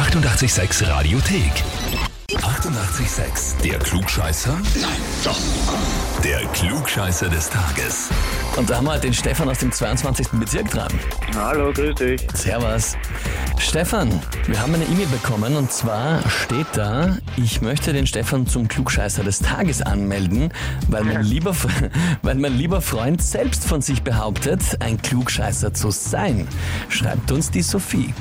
886 Radiothek. 88,6. Der Klugscheißer? Nein, doch. Der Klugscheißer des Tages. Und da haben wir den Stefan aus dem 22. Bezirk dran. Hallo, grüß dich. Servus. Stefan, wir haben eine E-Mail bekommen und zwar steht da, ich möchte den Stefan zum Klugscheißer des Tages anmelden, weil mein lieber, weil mein lieber Freund selbst von sich behauptet, ein Klugscheißer zu sein. Schreibt uns die Sophie.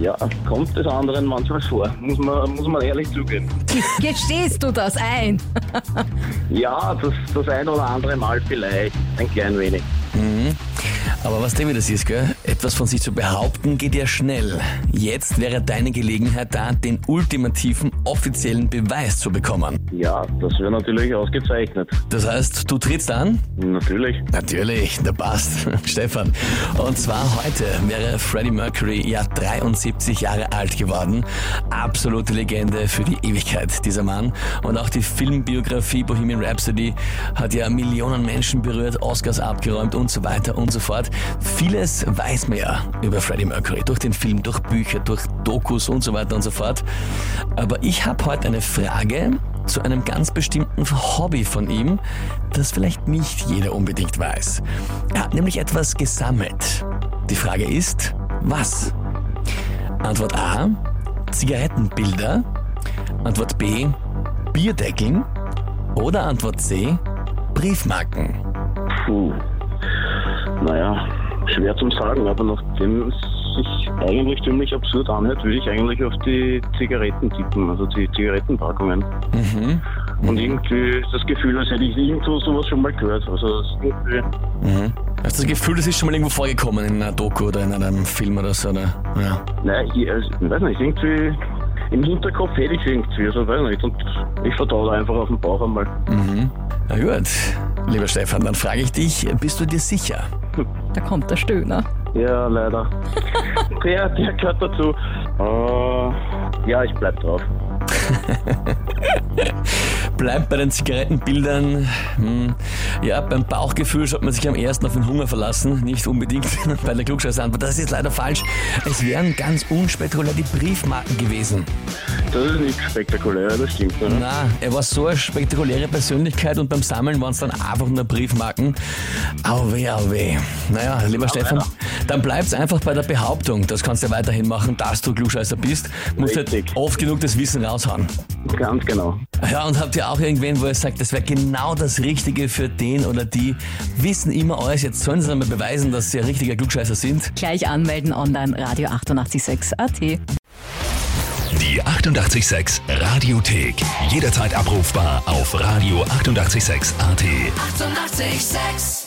Ja, kommt des anderen manchmal vor, muss man, muss man ehrlich zugeben. Gestehst du das ein? Ja, das, das ein oder andere Mal vielleicht, ein klein wenig. Aber was dem das ist, gell? Etwas von sich zu behaupten geht ja schnell. Jetzt wäre deine Gelegenheit da, den ultimativen offiziellen Beweis zu bekommen. Ja, das wäre natürlich ausgezeichnet. Das heißt, du trittst an? Natürlich. Natürlich, der passt. Stefan. Und zwar heute wäre Freddie Mercury ja 73 Jahre alt geworden. Absolute Legende für die Ewigkeit, dieser Mann. Und auch die Filmbiografie Bohemian Rhapsody hat ja Millionen Menschen berührt, Oscars abgeräumt und so weiter und so fort. Vieles weiß man ja über Freddie Mercury, durch den Film, durch Bücher, durch Dokus und so weiter und so fort. Aber ich habe heute eine Frage zu einem ganz bestimmten Hobby von ihm, das vielleicht nicht jeder unbedingt weiß. Er hat nämlich etwas gesammelt. Die Frage ist, was? Antwort A, Zigarettenbilder. Antwort B, Bierdeckeln. Oder Antwort C, Briefmarken. Puh. Naja, schwer zum sagen, aber nachdem es sich eigentlich ziemlich absurd anhört, würde ich eigentlich auf die Zigaretten tippen, also die Zigarettenpackungen. Mhm. Und irgendwie das Gefühl, als hätte ich irgendwo sowas schon mal gehört. Also ist irgendwie, Mhm. Hast du das Gefühl, das ist schon mal irgendwo vorgekommen in einer Doku oder in einem Film oder so? Oder? Ja. nein, ich, also, weiß nicht, irgendwie im Hinterkopf hätte ich irgendwie, also weiß nicht. Und ich vertraue einfach auf den Bauch einmal. Mhm. Na gut, lieber Stefan, dann frage ich dich, bist du dir sicher? Da kommt der Stöhner. Ja, leider. der, der gehört dazu. Äh, ja, ich bleib drauf. Bleibt bei den Zigarettenbildern. Hm. Ja, beim Bauchgefühl sollte man sich am ersten auf den Hunger verlassen, nicht unbedingt bei der Klugscheißantwort. Das ist leider falsch. Es wären ganz unspektakulär die Briefmarken gewesen. Das ist nicht spektakulär, das stimmt. Ne? Na, er war so eine spektakuläre Persönlichkeit und beim Sammeln waren es dann einfach nur Briefmarken. Au weh, au weh. Naja, lieber Stefan, dann bleib's einfach bei der Behauptung. Das kannst du ja weiterhin machen, dass du Klugscheißer bist. Musst halt Richtig. oft genug das Wissen raushauen. Ganz genau. Ja, und habt ihr auch irgendwen, wo ihr sagt, das wäre genau das Richtige für den oder die? Wissen immer alles, jetzt sollen sie einmal beweisen, dass sie ein richtiger Klugscheißer sind. Gleich anmelden online Radio 886 AT. Die 88,6 Radiothek. Jederzeit abrufbar auf radio886.at. 88,6. Eighty-eight, sex.